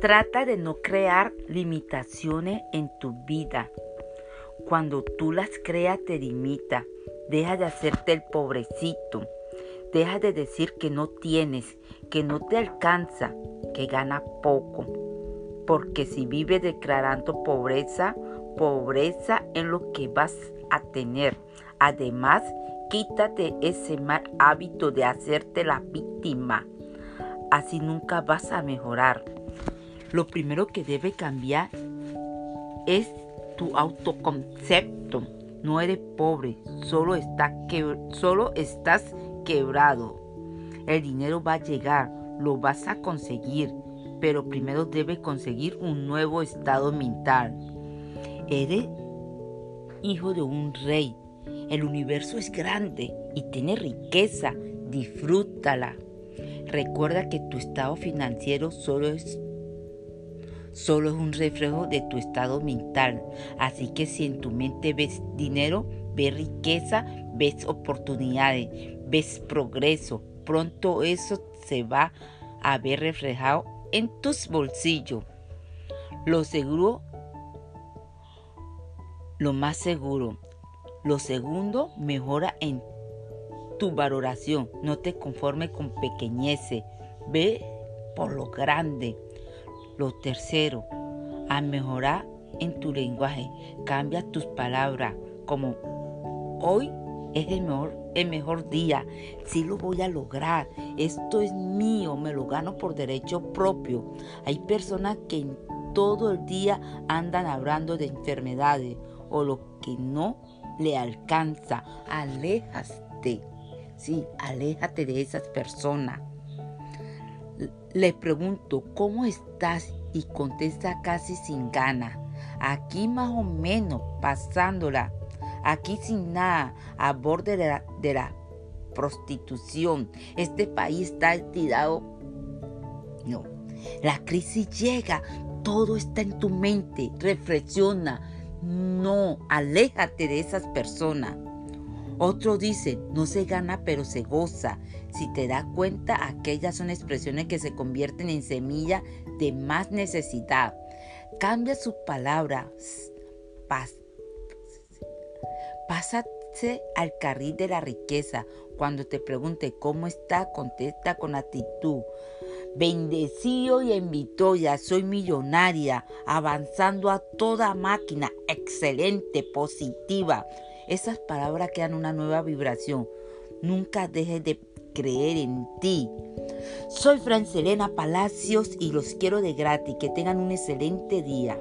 Trata de no crear limitaciones en tu vida. Cuando tú las creas te limita. Deja de hacerte el pobrecito. Deja de decir que no tienes, que no te alcanza, que gana poco. Porque si vives declarando pobreza, pobreza en lo que vas a tener. Además, quítate ese mal hábito de hacerte la víctima. Así nunca vas a mejorar. Lo primero que debe cambiar es tu autoconcepto. No eres pobre, solo, solo estás quebrado. El dinero va a llegar, lo vas a conseguir, pero primero debes conseguir un nuevo estado mental. Eres hijo de un rey. El universo es grande y tiene riqueza. Disfrútala. Recuerda que tu estado financiero solo es solo es un reflejo de tu estado mental. Así que si en tu mente ves dinero, ves riqueza, ves oportunidades, ves progreso, pronto eso se va a ver reflejado en tus bolsillos. Lo seguro, lo más seguro. Lo segundo, mejora en tu valoración. No te conformes con pequeñeces. Ve por lo grande. Lo tercero, a mejorar en tu lenguaje. Cambia tus palabras como hoy es el mejor, el mejor día. Sí lo voy a lograr. Esto es mío, me lo gano por derecho propio. Hay personas que todo el día andan hablando de enfermedades o lo que no le alcanza. Aléjate. Sí, aléjate de esas personas. Le pregunto, ¿cómo estás? Y contesta casi sin gana. Aquí más o menos, pasándola. Aquí sin nada, a borde de la, prostitución. Este país está tirado. No. La crisis llega. Todo está en tu mente. Reflexiona. No, aléjate de esas personas. Otro dice, no se gana pero se goza. Si te das cuenta, aquellas son expresiones que se convierten en semilla de más necesidad. Cambia sus palabras. pásate al carril de la riqueza. Cuando te pregunte cómo está, contesta con actitud. Bendecido y en victoria, soy millonaria, avanzando a toda máquina, excelente, positiva. Esas palabras crean una nueva vibración. Nunca dejes de creer en ti. Soy Francelena Palacios y los quiero de gratis. Que tengan un excelente día.